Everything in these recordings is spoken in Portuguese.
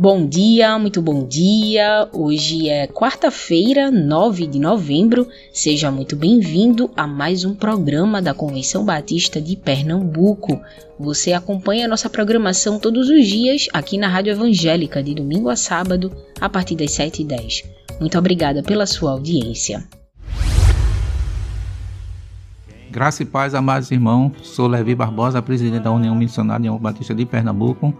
Bom dia, muito bom dia. Hoje é quarta-feira, 9 de novembro. Seja muito bem-vindo a mais um programa da Convenção Batista de Pernambuco. Você acompanha nossa programação todos os dias aqui na Rádio Evangélica, de domingo a sábado, a partir das 7h10. Muito obrigada pela sua audiência. Graça e paz, amados irmãos. Sou Levi Barbosa, presidente da União Missionária Batista de Pernambuco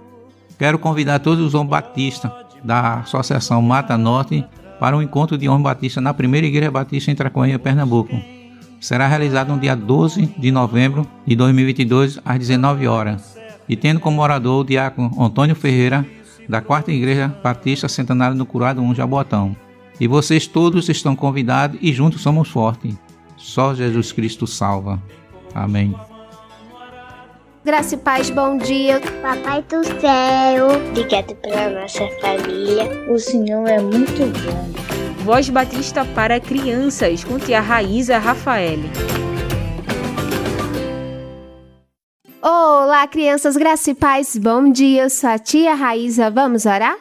Quero convidar todos os homens batistas da Associação Mata Norte para um encontro de homens batistas na primeira Igreja Batista em Tracoinha, Pernambuco. Será realizado no dia 12 de novembro de 2022, às 19 horas, e tendo como orador o diácono Antônio Ferreira, da Quarta Igreja Batista Centenário do Curado 1 Jabotão. E vocês todos estão convidados e juntos somos fortes. Só Jesus Cristo salva. Amém. Graça e paz, bom dia. Papai do céu, obrigado pela nossa família. O Senhor é muito bom. Voz Batista para crianças, com tia Raíza Rafael. Olá, crianças, graça e paz, bom dia. Eu sou a tia Raíza, vamos orar?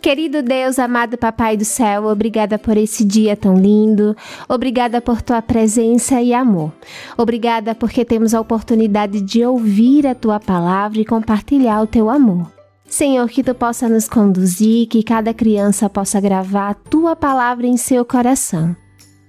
Querido Deus, amado Papai do céu, obrigada por esse dia tão lindo. Obrigada por tua presença e amor. Obrigada porque temos a oportunidade de ouvir a tua palavra e compartilhar o teu amor. Senhor, que tu possa nos conduzir, que cada criança possa gravar a tua palavra em seu coração.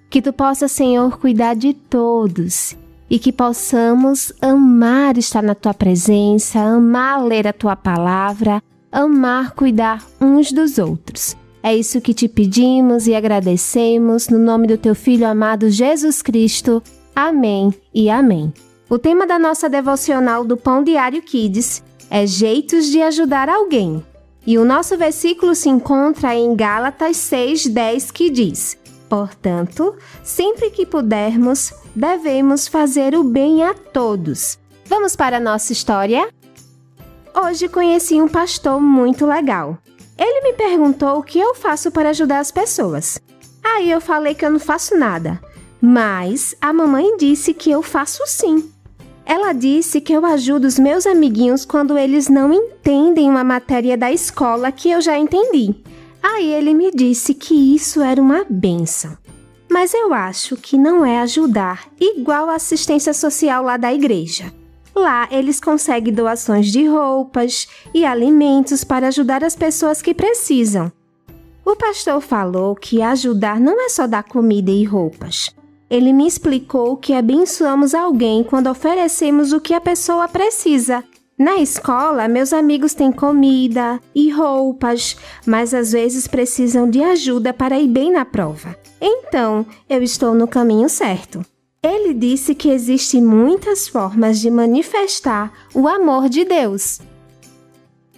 Que tu possa, Senhor, cuidar de todos e que possamos amar estar na tua presença, amar ler a tua palavra, amar cuidar uns dos outros. É isso que te pedimos e agradecemos no nome do teu filho amado Jesus Cristo. Amém e amém. O tema da nossa devocional do Pão Diário Kids é Jeitos de ajudar alguém. E o nosso versículo se encontra em Gálatas 6:10 que diz: Portanto, sempre que pudermos, devemos fazer o bem a todos. Vamos para a nossa história? Hoje conheci um pastor muito legal. Ele me perguntou o que eu faço para ajudar as pessoas. Aí eu falei que eu não faço nada, mas a mamãe disse que eu faço sim. Ela disse que eu ajudo os meus amiguinhos quando eles não entendem uma matéria da escola que eu já entendi. Aí ele me disse que isso era uma benção. Mas eu acho que não é ajudar igual a assistência social lá da igreja. Lá eles conseguem doações de roupas e alimentos para ajudar as pessoas que precisam. O pastor falou que ajudar não é só dar comida e roupas. Ele me explicou que abençoamos alguém quando oferecemos o que a pessoa precisa. Na escola, meus amigos têm comida e roupas, mas às vezes precisam de ajuda para ir bem na prova. Então, eu estou no caminho certo. Ele disse que existem muitas formas de manifestar o amor de Deus.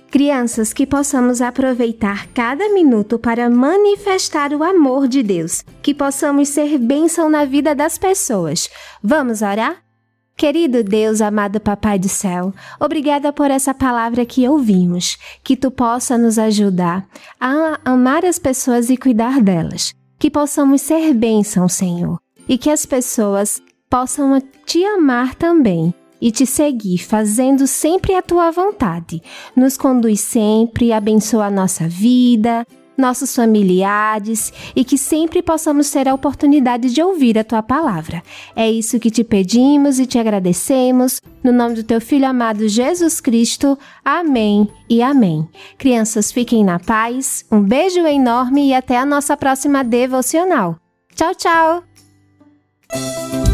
Crianças, que possamos aproveitar cada minuto para manifestar o amor de Deus, que possamos ser bênção na vida das pessoas. Vamos orar? Querido Deus, amado Papai do céu, obrigada por essa palavra que ouvimos, que tu possa nos ajudar a amar as pessoas e cuidar delas, que possamos ser bênção, Senhor e que as pessoas possam te amar também e te seguir, fazendo sempre a tua vontade. Nos conduz sempre, abençoa a nossa vida, nossos familiares e que sempre possamos ter a oportunidade de ouvir a tua palavra. É isso que te pedimos e te agradecemos. No nome do teu filho amado Jesus Cristo. Amém e amém. Crianças, fiquem na paz. Um beijo enorme e até a nossa próxima devocional. Tchau, tchau! Senhor.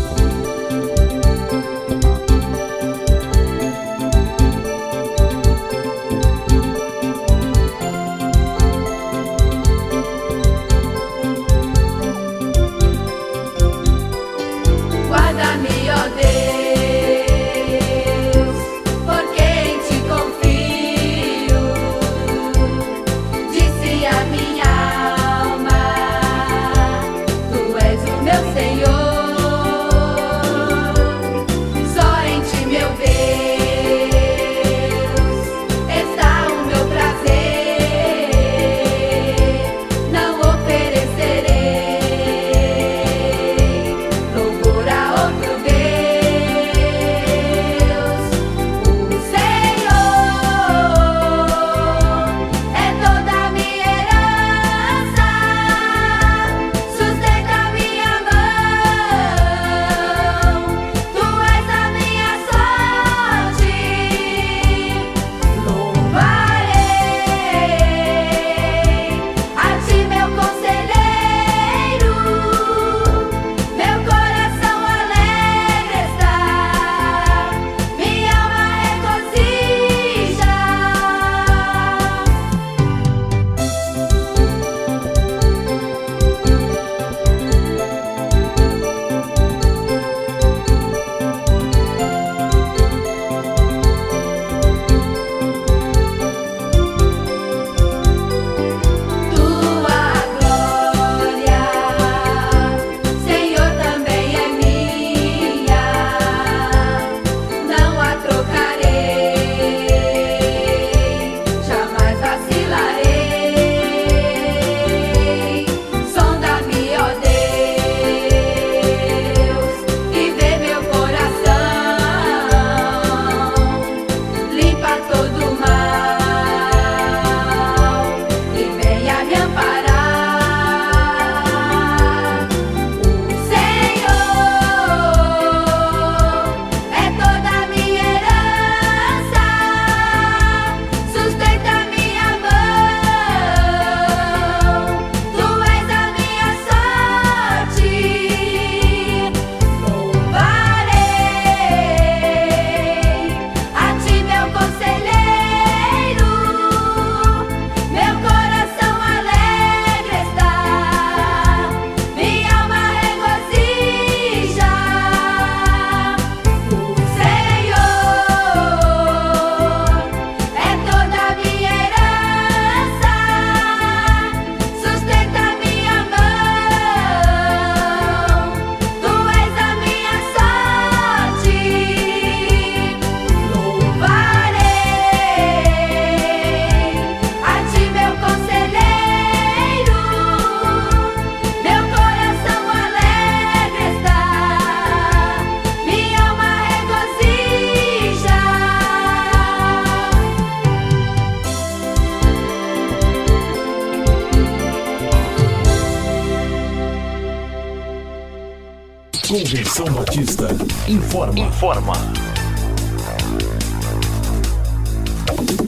Informa.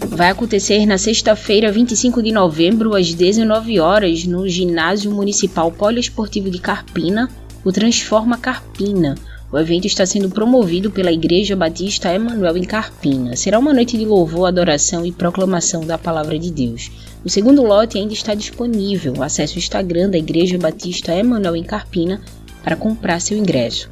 Vai acontecer na sexta-feira, 25 de novembro, às 19 horas, no Ginásio Municipal Poliesportivo de Carpina, o Transforma Carpina. O evento está sendo promovido pela Igreja Batista Emanuel em Carpina. Será uma noite de louvor, adoração e proclamação da palavra de Deus. O segundo lote ainda está disponível. Acesse o Instagram da Igreja Batista Emanuel em Carpina para comprar seu ingresso.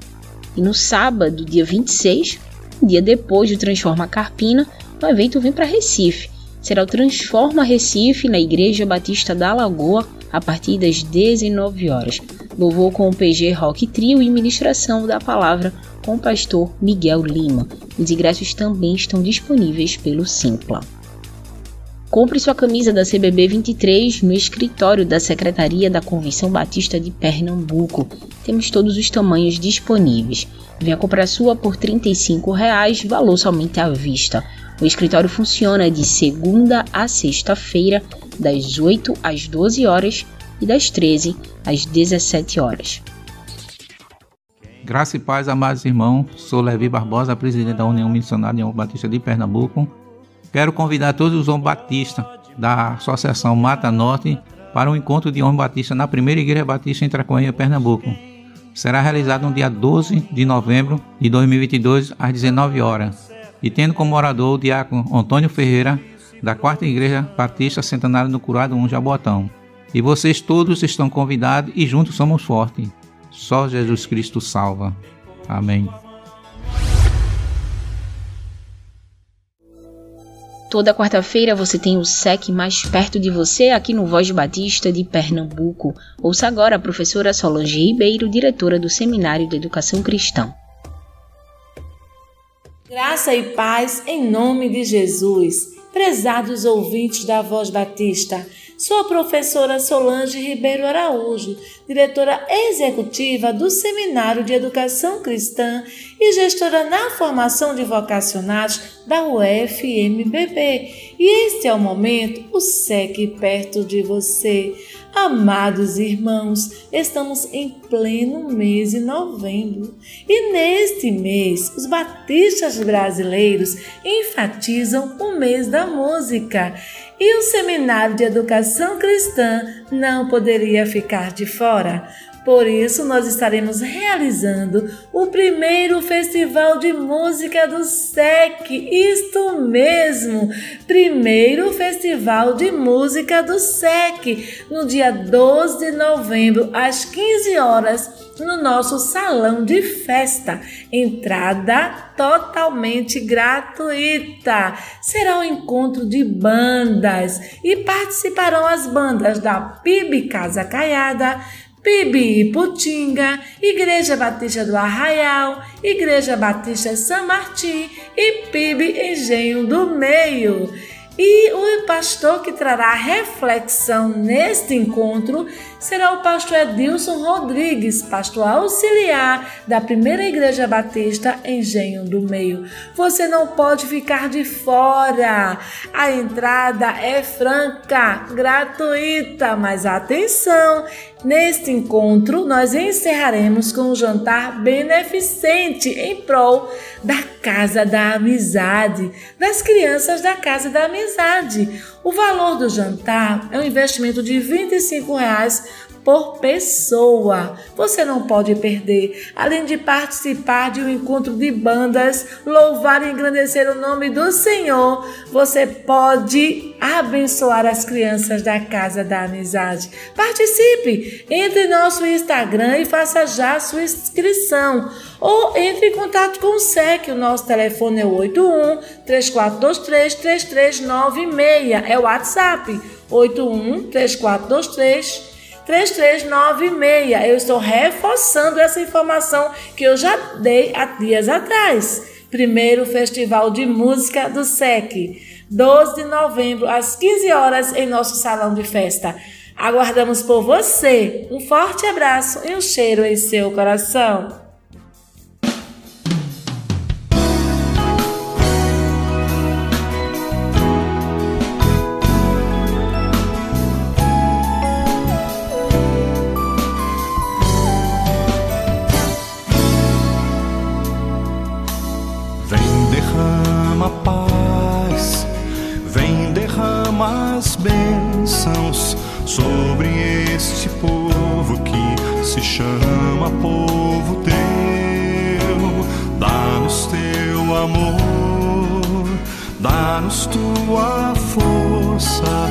E no sábado, dia 26, dia depois do Transforma Carpina, o evento vem para Recife. Será o Transforma Recife na Igreja Batista da Lagoa a partir das 19 horas. Louvor com o PG Rock Trio e ministração da palavra com o pastor Miguel Lima. Os ingressos também estão disponíveis pelo Simpla. Compre sua camisa da CBB 23 no escritório da Secretaria da Convenção Batista de Pernambuco. Temos todos os tamanhos disponíveis. Venha comprar sua por 35 reais, valor somente à vista. O escritório funciona de segunda a sexta-feira, das 8 às 12 horas e das 13 às 17 horas. Graça e paz, amados irmãos. Sou Levi Barbosa, presidente da União Missionária União Batista de Pernambuco. Quero convidar todos os homens batistas da Associação Mata Norte para um encontro de homens batistas na primeira Igreja Batista em Tracoinha, Pernambuco. Será realizado no dia 12 de novembro de 2022, às 19 horas e tendo como orador o diácono Antônio Ferreira, da Quarta Igreja Batista Centenário do Curado 1 Jabotão. E vocês todos estão convidados e juntos somos fortes. Só Jesus Cristo salva. Amém. Toda quarta-feira você tem o SEC mais perto de você aqui no Voz Batista de Pernambuco. Ouça agora a professora Solange Ribeiro, diretora do Seminário de Educação Cristã. Graça e paz em nome de Jesus. Prezados ouvintes da Voz Batista, sou a professora Solange Ribeiro Araújo, diretora executiva do Seminário de Educação Cristã e gestora na formação de vocacionais da UFMBB. E este é o momento, o SEC perto de você. Amados irmãos, estamos em pleno mês de novembro e neste mês os batistas brasileiros enfatizam o mês da música e o Seminário de Educação Cristã não poderia ficar de fora. Por isso, nós estaremos realizando o primeiro Festival de Música do SEC. Isto mesmo! Primeiro Festival de Música do SEC, no dia 12 de novembro, às 15 horas, no nosso salão de festa. Entrada totalmente gratuita. Será um encontro de bandas e participarão as bandas da PIB Casa Caiada. Pibi Putinga, Igreja Batista do Arraial, Igreja Batista São Martim e Pibi Engenho do Meio. E o pastor que trará reflexão neste encontro será o pastor Edilson Rodrigues, pastor auxiliar da Primeira Igreja Batista Engenho do Meio. Você não pode ficar de fora. A entrada é franca, gratuita, mas atenção, Neste encontro, nós encerraremos com um jantar beneficente em prol da Casa da Amizade, das crianças da Casa da Amizade. O valor do jantar é um investimento de 25 reais por pessoa. Você não pode perder, além de participar de um encontro de bandas, louvar e engrandecer o nome do Senhor, você pode abençoar as crianças da Casa da Amizade. Participe! Entre em nosso Instagram e faça já sua inscrição. Ou entre em contato com o SEC. O nosso telefone é 81 3423 3396. É o WhatsApp. 81 3423 3396. Eu estou reforçando essa informação que eu já dei há dias atrás. Primeiro Festival de Música do SEC, 12 de novembro, às 15 horas, em nosso salão de festa. Aguardamos por você. Um forte abraço e um cheiro em seu coração. Povo que se chama povo teu. Dá-nos teu amor, dá-nos tua força,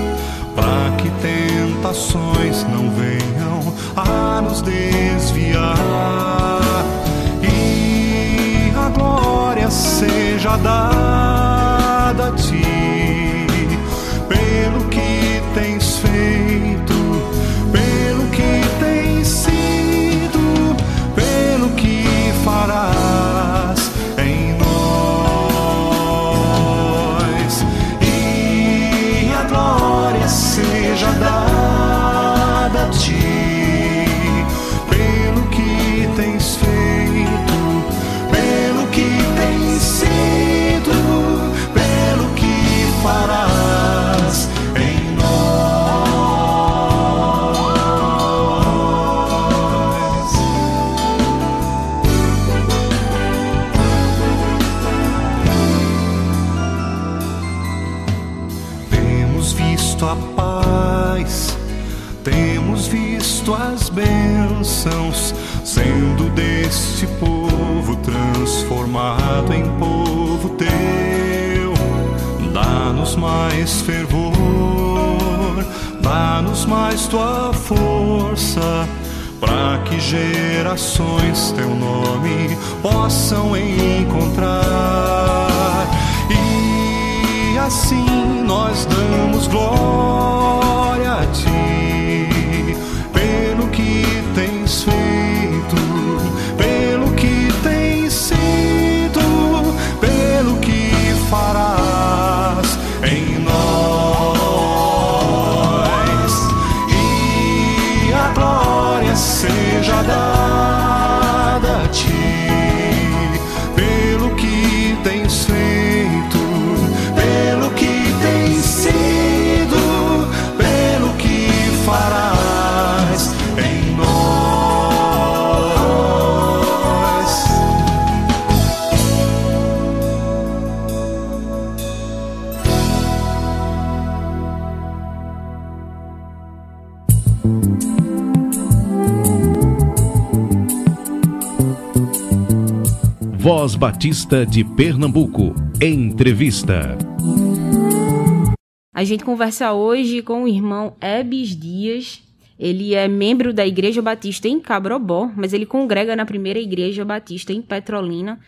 para que tentações não venham a nos desviar. E a glória seja dada a ti, visto a paz, temos visto as bênçãos, sendo deste povo transformado em povo teu. Dá-nos mais fervor, dá-nos mais tua força, para que gerações teu nome possam encontrar. E assim nós damos glória a ti, pelo que tens feito, Batista de Pernambuco. Entrevista. A gente conversa hoje com o irmão Ebes Dias. Ele é membro da Igreja Batista em Cabrobó, mas ele congrega na primeira Igreja Batista em Petrolina,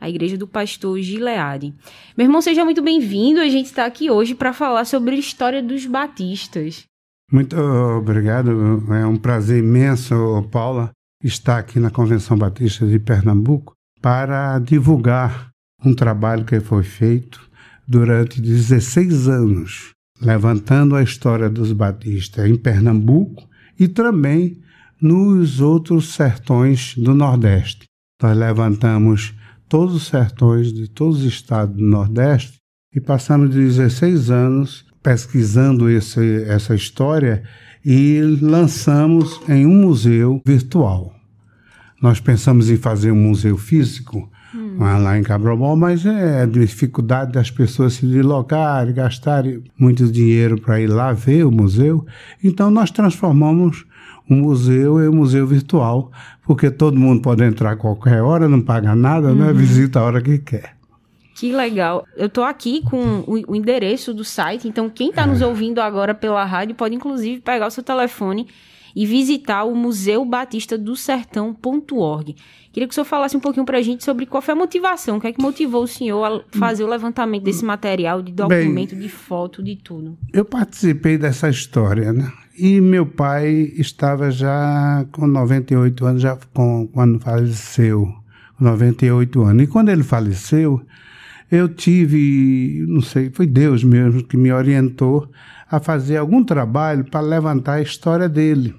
a Igreja do Pastor Gileade. Meu irmão, seja muito bem-vindo. A gente está aqui hoje para falar sobre a história dos batistas. Muito obrigado. É um prazer imenso, Paula, estar aqui na Convenção Batista de Pernambuco para divulgar um trabalho que foi feito durante 16 anos, levantando a história dos batistas em Pernambuco e também nos outros sertões do Nordeste. Nós levantamos todos os sertões de todos os estados do Nordeste e passamos 16 anos pesquisando esse, essa história e lançamos em um museu virtual. Nós pensamos em fazer um museu físico lá em Cabrobó, mas é dificuldade das pessoas se deslocarem, gastarem muito dinheiro para ir lá ver o museu. Então nós transformamos o museu em um museu virtual, porque todo mundo pode entrar a qualquer hora, não paga nada, né? visita a hora que quer. Que legal. Eu tô aqui com o, endereço do site, então quem tá nos ouvindo agora pela rádio pode inclusive pegar o seu telefone e visitar o Museu Batista do Sertão.org. Queria que o senhor falasse um pouquinho pra gente sobre qual foi a motivação, o que é que motivou o senhor a fazer o levantamento desse material, de documento, de foto, de tudo. Eu participei dessa história, né? E meu pai estava já com 98 anos, já com, quando faleceu, 98 anos. E quando ele faleceu, eu tive, não sei, foi Deus mesmo que me orientou a fazer algum trabalho para levantar a história dele,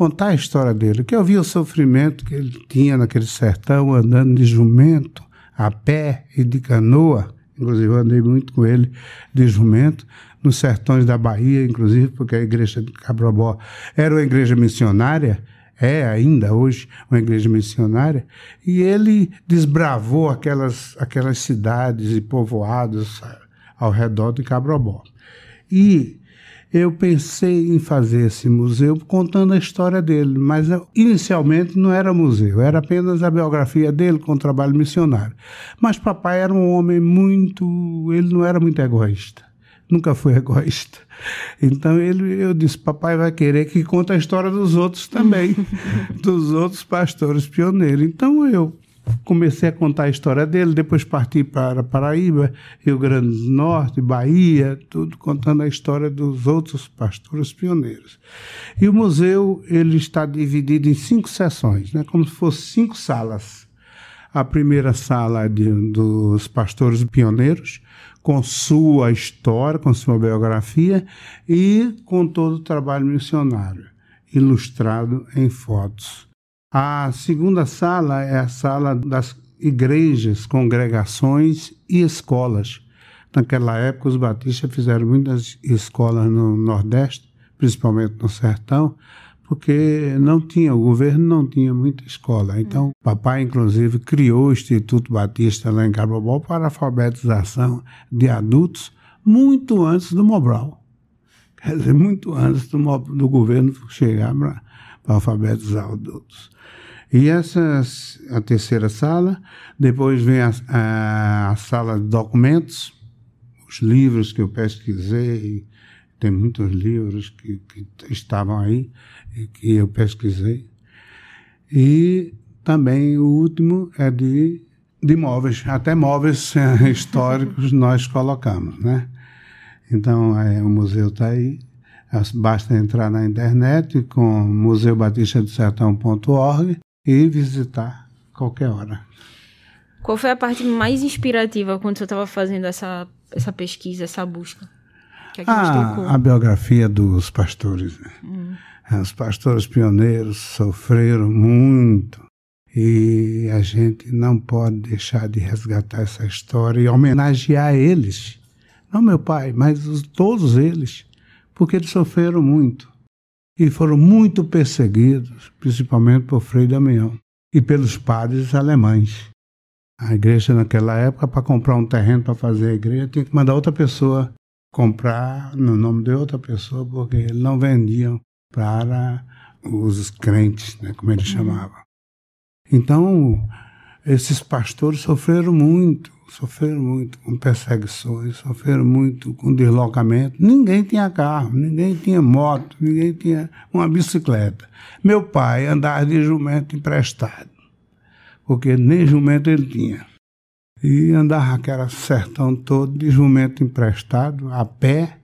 contar a história dele, que eu vi o sofrimento que ele tinha naquele sertão, andando de jumento, a pé e de canoa, inclusive eu andei muito com ele de jumento, nos sertões da Bahia, inclusive, porque a igreja de Cabrobó era uma igreja missionária, é ainda hoje uma igreja missionária, e ele desbravou aquelas, aquelas cidades e povoados ao redor de Cabrobó. E eu pensei em fazer esse museu contando a história dele, mas inicialmente não era museu, era apenas a biografia dele com o trabalho missionário. Mas papai era um homem muito, ele não era muito egoísta, nunca foi egoísta. Então ele, eu disse, papai vai querer que conte a história dos outros também, dos outros pastores pioneiros. Então eu comecei a contar a história dele, depois parti para Paraíba, Rio Grande do Norte, Bahia, tudo contando a história dos outros pastores pioneiros. E o museu ele está dividido em cinco seções, né, como se fossem cinco salas. A primeira sala é de, dos pastores pioneiros, com sua história, com sua biografia e com todo o trabalho missionário, ilustrado em fotos. A segunda sala é a sala das igrejas, congregações e escolas. Naquela época, os batistas fizeram muitas escolas no Nordeste, principalmente no Sertão, porque não tinha, o governo não tinha muita escola. Então, o papai, inclusive, criou o Instituto Batista lá em Cabobó para alfabetização de adultos muito antes do Mobral. Quer dizer, muito antes do, do governo chegar para alfabetizar adultos. E essa a terceira sala. Depois vem a, a, a, sala de documentos, os livros que eu pesquisei. Tem muitos livros que, que estavam aí e que eu pesquisei. E também o último é de, de móveis, até móveis históricos nós colocamos, né? Então, é, o museu está aí. Basta entrar na internet com museubatista-do-sertão.org e visitar qualquer hora. Qual foi a parte mais inspirativa quando você estava fazendo essa, essa pesquisa, essa busca? Que é que ah, a biografia dos pastores. Né? Hum. Os pastores pioneiros sofreram muito e a gente não pode deixar de resgatar essa história e homenagear eles. Não meu pai, mas os, todos eles, porque eles sofreram muito e foram muito perseguidos, principalmente por Frei Damião e pelos padres alemães. A igreja naquela época, para comprar um terreno para fazer a igreja, tinha que mandar outra pessoa comprar no nome de outra pessoa, porque eles não vendiam para os crentes, né, como eles uhum. chamavam. Então, esses pastores sofreram muito, sofreram muito com perseguições, sofreram muito com deslocamento. Ninguém tinha carro, ninguém tinha moto, ninguém tinha uma bicicleta. Meu pai andava de jumento emprestado, porque nem jumento ele tinha. E andava aquela sertão todo de jumento emprestado, a pé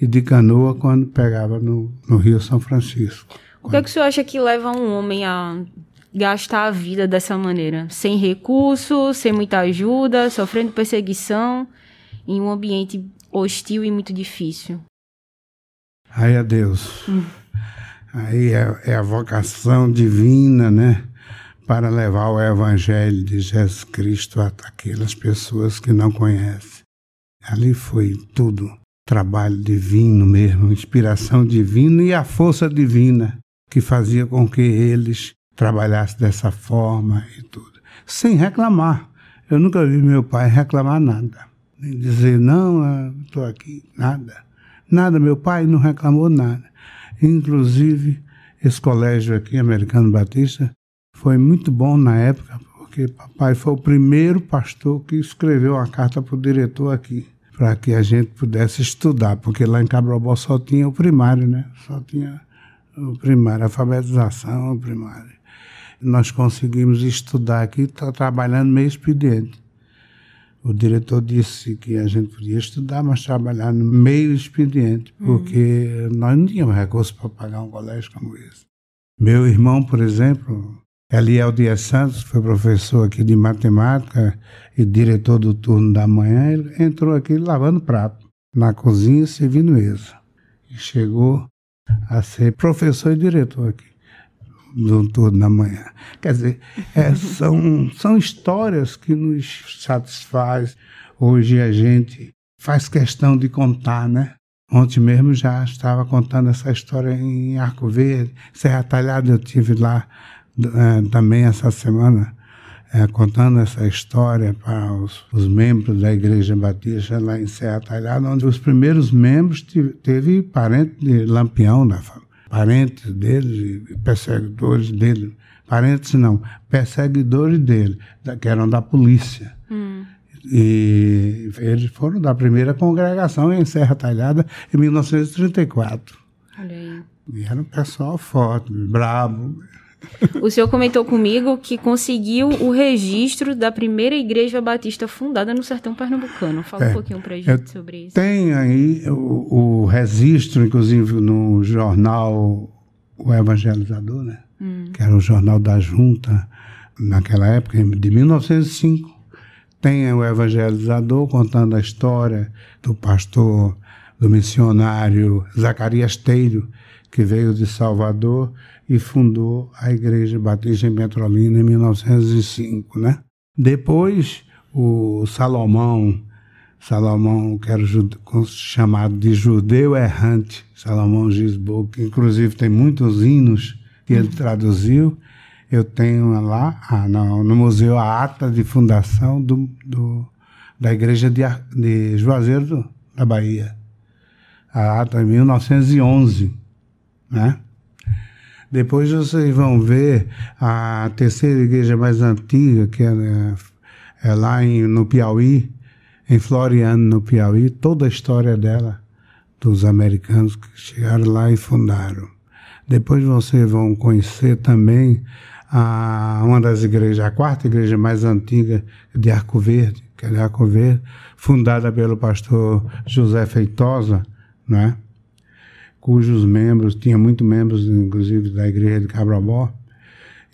e de canoa quando pegava no, no Rio São Francisco. O que, é que o senhor acha que leva um homem a gastar a vida dessa maneira, sem recursos, sem muita ajuda, sofrendo perseguição, em um ambiente hostil e muito difícil. Ai a Deus. Hum. Aí é, é, a vocação divina, né? Para levar o Evangelho de Jesus Cristo a aquelas pessoas que não conhecem. Ali foi tudo trabalho divino mesmo, inspiração divina e a força divina que fazia com que eles trabalhasse dessa forma e tudo, sem reclamar. Eu nunca vi meu pai reclamar nada, nem dizer, não, estou aqui, nada. Nada, meu pai não reclamou nada. Inclusive, esse colégio aqui, Americano Batista, foi muito bom na época, porque papai foi o primeiro pastor que escreveu uma carta para o diretor aqui, para que a gente pudesse estudar, porque lá em Cabrobó só tinha o primário, né? Só tinha o primário, alfabetização, o primário nós conseguimos estudar aqui, está trabalhando meio expediente. O diretor disse que a gente podia estudar, mas trabalhar no meio expediente, uhum. porque uhum. nós não tínhamos recursos para pagar um colégio como esse. Meu irmão, por exemplo, Eliel Dias Santos, foi professor aqui de matemática e diretor do turno da manhã, ele entrou aqui lavando prato, na cozinha, servindo mesa. E chegou a ser professor e diretor aqui do turno da manhã. Quer dizer, é, são, são histórias que nos satisfaz. Hoje a gente faz questão de contar, né? Ontem mesmo já estava contando essa história em Arco Verde, Serra Talhada, eu tive lá é, também essa semana. é, contando essa história para os, os, membros da Igreja Batista lá em Serra Talhada, onde os primeiros membros tive, teve parente de Lampião da parentes dele, perseguidores dele, parentes não, perseguidores dele, que eram da polícia. Hum. E eles foram da primeira congregação em Serra Talhada em 1934. Olha aí. E era um pessoal forte, brabo. O senhor comentou comigo que conseguiu o registro da primeira igreja batista fundada no sertão pernambucano. Fala é, um pouquinho para a gente sobre isso. Tem aí o, o, registro, inclusive no jornal O Evangelizador, né? Hum. que era o jornal da Junta, naquela época, de 1905. Tem o Evangelizador contando a história do pastor, do missionário Zacarias Teiro, que veio de Salvador e fundou a Igreja Batista em Petrolina em 1905, né? Depois, o Salomão, Salomão, que era chamado de judeu errante, Salomão Gisbo, que inclusive tem muitos hinos que ele traduziu, eu tenho lá ah, no, no, museu a ata de fundação do, do da igreja de, de Juazeiro da Bahia. A ata de 1911, né? Depois vocês vão ver a terceira igreja mais antiga, que é, é lá em, no Piauí, em Floriano, no Piauí, toda a história dela, dos americanos que chegaram lá e fundaram. Depois vocês vão conhecer também a, uma das igrejas, a quarta igreja mais antiga de Arco Verde, que é de Arco Verde, fundada pelo pastor José Feitosa, né? Cujos membros, tinha muitos membros, inclusive, da igreja de Cabrabó,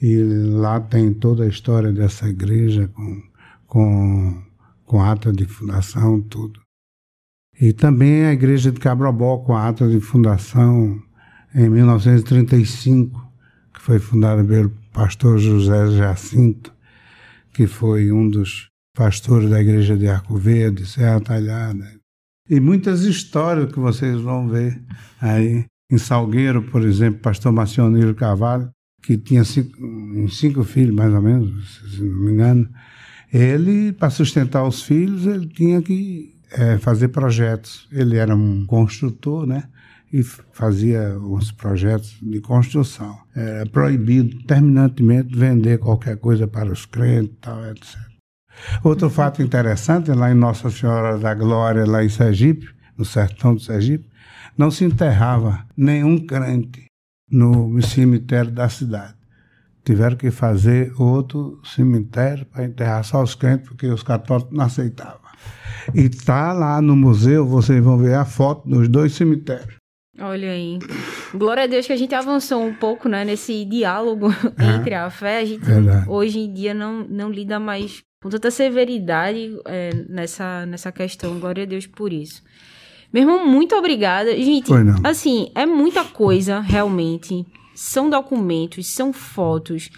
e lá tem toda a história dessa igreja com, com, com ata de fundação, tudo. E também a igreja de Cabrobó, com a ata de fundação em 1935, que foi fundada pelo pastor José Jacinto, que foi um dos pastores da igreja de Arco Verde, Serra Talhada, e muitas histórias que vocês vão ver aí. Em Salgueiro, por exemplo, pastor Marcioneiro Carvalho, que tinha cinco, cinco filhos, mais ou menos, se não me engano, ele, para sustentar os filhos, ele tinha que é, fazer projetos. Ele era um construtor, né? E fazia os projetos de construção. Era proibido terminantemente vender qualquer coisa para os crentes, tal, etc. Outro fato interessante, lá em Nossa Senhora da Glória, lá em Sergipe, no sertão do Sergipe, não se enterrava nenhum crente no cemitério da cidade. Tiveram que fazer outro cemitério para enterrar só os crentes, porque os católicos não aceitavam. E tá lá no museu, vocês vão ver a foto dos dois cemitérios. Olha aí. Glória a Deus que a gente avançou um pouco, né, nesse diálogo é, entre a fé. A gente verdade. hoje em dia não, não lida mais com tanta severidade é, nessa, nessa questão. Glória a Deus por isso. Meu irmão, muito obrigada. Gente, assim, é muita coisa, realmente. São documentos, são fotos.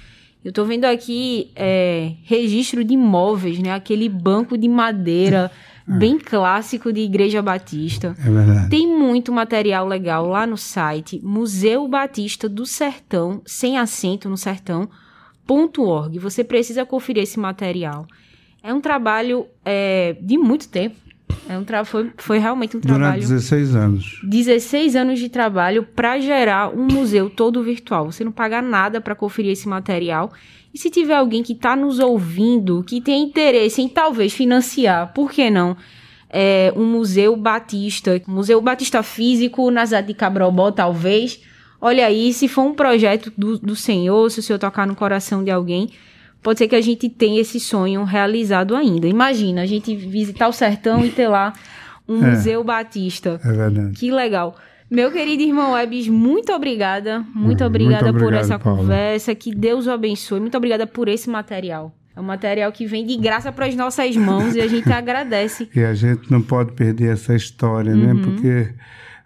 Eu tô vendo aqui é, registro de imóveis, né? Aquele banco de madeira é. bem clássico de Igreja Batista. É verdade. Tem muito material legal lá no site Museu Batista do Sertão, sem acento no sertão org. Você precisa conferir esse material. É um trabalho é, de muito tempo. É um tra foi, foi realmente um trabalho. Durante 16 anos. 16 anos de trabalho para gerar um museu todo virtual. Você não paga nada para conferir esse material. E se tiver alguém que está nos ouvindo, que tem interesse em talvez financiar, por que não? É, um museu batista, museu batista físico na cidade de Cabrobó, talvez Olha aí, se for um projeto do, do Senhor, se o Senhor tocar no coração de alguém, pode ser que a gente tenha esse sonho realizado ainda. Imagina, a gente visitar o sertão e ter lá um é, museu batista. É verdade. Que legal. Meu querido irmão Ebis, muito obrigada. Muito obrigada muito obrigado, por essa Paulo. conversa. Que Deus o abençoe. Muito obrigada por esse material. É um material que vem de graça para as nossas mãos e a gente agradece. E a gente não pode perder essa história, né? uhum. né? Porque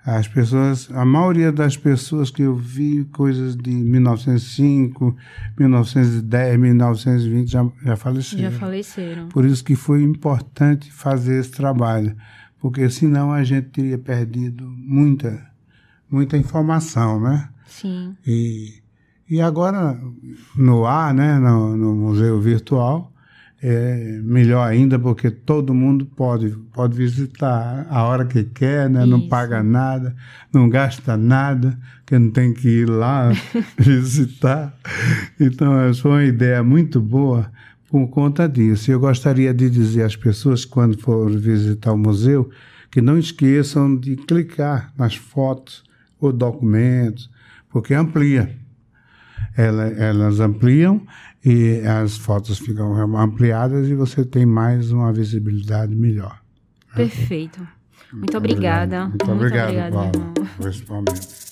as pessoas, a maioria das pessoas que eu vi coisas de 1905, 1910, 1920 já, já faleceram. Já faleceram. Por isso que foi importante fazer esse trabalho, porque senão a gente teria perdido muita, muita informação, né? Sim. E, E agora, no ar, né, no, no museu virtual, é melhor ainda porque todo mundo pode, pode visitar a hora que quer, né? não paga nada, não gasta nada, que não tem que ir lá visitar. Então, essa foi uma ideia muito boa por conta disso. Eu gostaria de dizer às pessoas, quando for visitar o museu, que não esqueçam de clicar nas fotos ou documentos, porque amplia. elas ampliam e as fotos ficam ampliadas e você tem mais uma visibilidade melhor. Perfeito. Muito obrigada. Muito, Muito obrigado, obrigada, Paulo, por esse momento.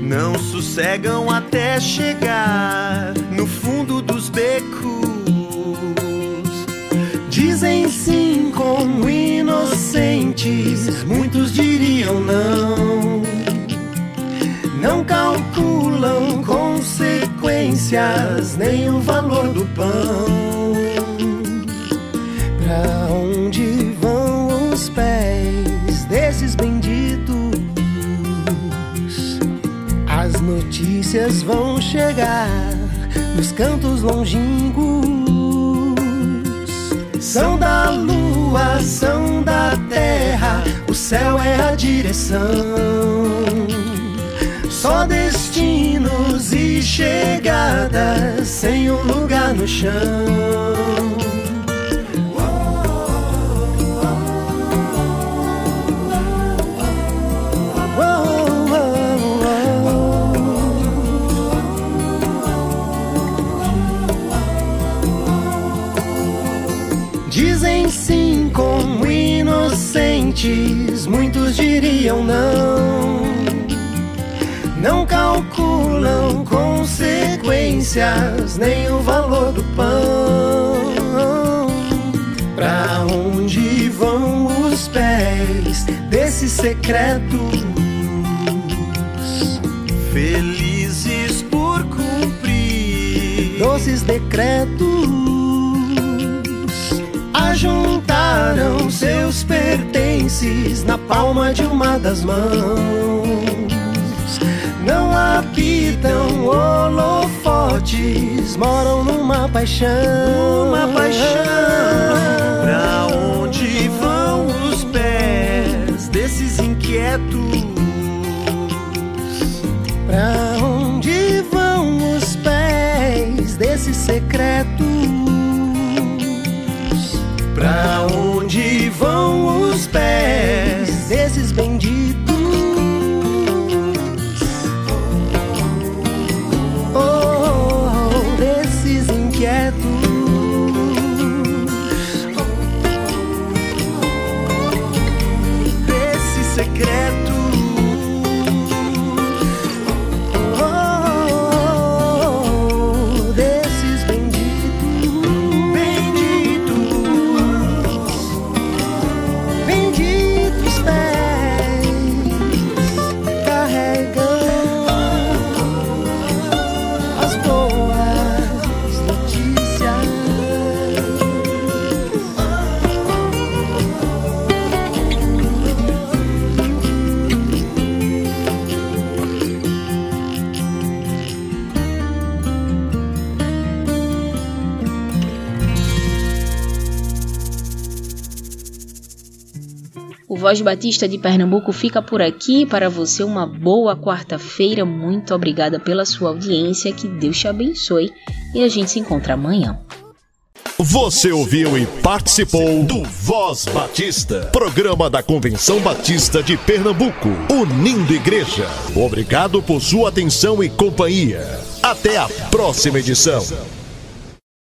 Não sossegam até chegar no fundo dos becos. Dizem sim como inocentes, muitos diriam não. Não calculam consequências, nem o valor do pão notícias vão chegar nos cantos longínquos. São da lua, são da terra, o céu é a direção. Só destinos e chegadas sem um lugar no chão. Muitos diriam não. Não calculam consequências, nem o valor do pão. Pra onde vão os pés desses secretos? Felizes por cumprir doces decretos ajuntaram seus pertences na palma de uma das mãos. Não habitam holofotes, moram numa paixão. Uma paixão. Pra onde vão os pés desses inquietos? Pra onde vão os pés desses secretos? Pra onde pés desses benditos? Voz Batista de Pernambuco fica por aqui. Para você, uma boa quarta-feira. Muito obrigada pela sua audiência. Que Deus te abençoe. E a gente se encontra amanhã. Você ouviu e participou do Voz Batista, programa da Convenção Batista de Pernambuco, unindo igreja. Obrigado por sua atenção e companhia. Até a próxima edição.